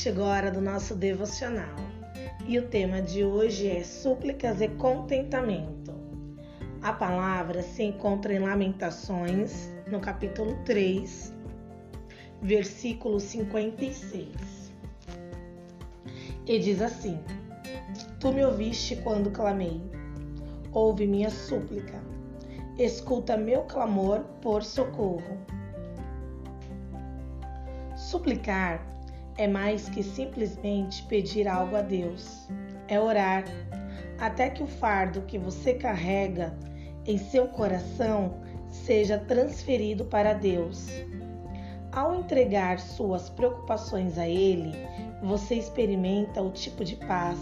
chegou a hora do nosso devocional. E o tema de hoje é súplicas e contentamento. A palavra se encontra em Lamentações, no capítulo 3, versículo 56. E diz assim: Tu me ouviste quando clamei, ouve minha súplica, escuta meu clamor por socorro. Suplicar é mais que simplesmente pedir algo a Deus. É orar até que o fardo que você carrega em seu coração seja transferido para Deus. Ao entregar suas preocupações a Ele, você experimenta o tipo de paz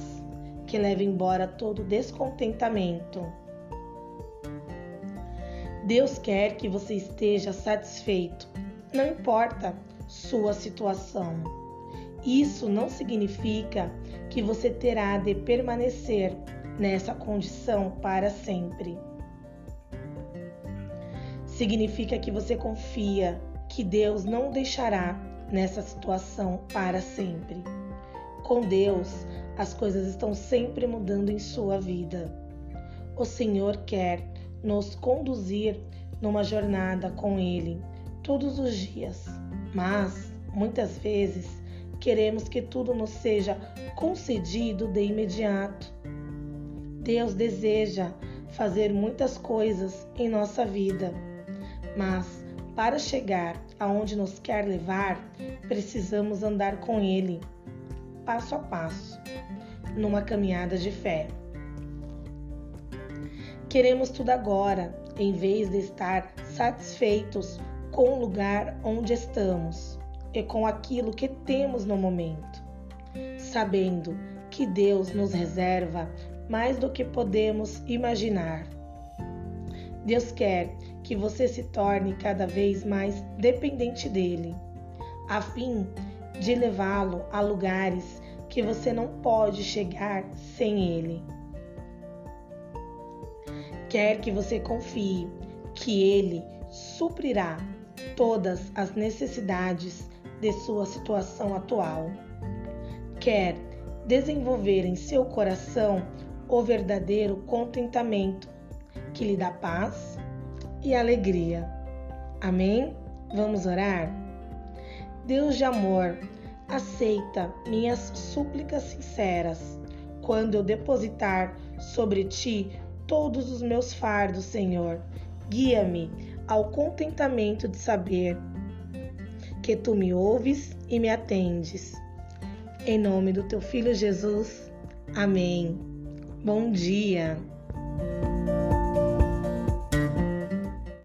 que leva embora todo descontentamento. Deus quer que você esteja satisfeito, não importa sua situação. Isso não significa que você terá de permanecer nessa condição para sempre. Significa que você confia que Deus não deixará nessa situação para sempre. Com Deus, as coisas estão sempre mudando em sua vida. O Senhor quer nos conduzir numa jornada com Ele todos os dias mas muitas vezes queremos que tudo nos seja concedido de imediato. Deus deseja fazer muitas coisas em nossa vida, mas para chegar aonde nos quer levar, precisamos andar com Ele, passo a passo, numa caminhada de fé. Queremos tudo agora, em vez de estar satisfeitos com o lugar onde estamos e com aquilo que temos no momento, sabendo que Deus nos reserva mais do que podemos imaginar. Deus quer que você se torne cada vez mais dependente dele, a fim de levá-lo a lugares que você não pode chegar sem ele. Quer que você confie que ele suprirá todas as necessidades de sua situação atual. Quer desenvolver em seu coração o verdadeiro contentamento que lhe dá paz e alegria. Amém? Vamos orar? Deus de amor, aceita minhas súplicas sinceras quando eu depositar sobre ti todos os meus fardos, Senhor. Guia-me ao contentamento de saber que tu me ouves e me atendes. Em nome do teu filho Jesus. Amém. Bom dia.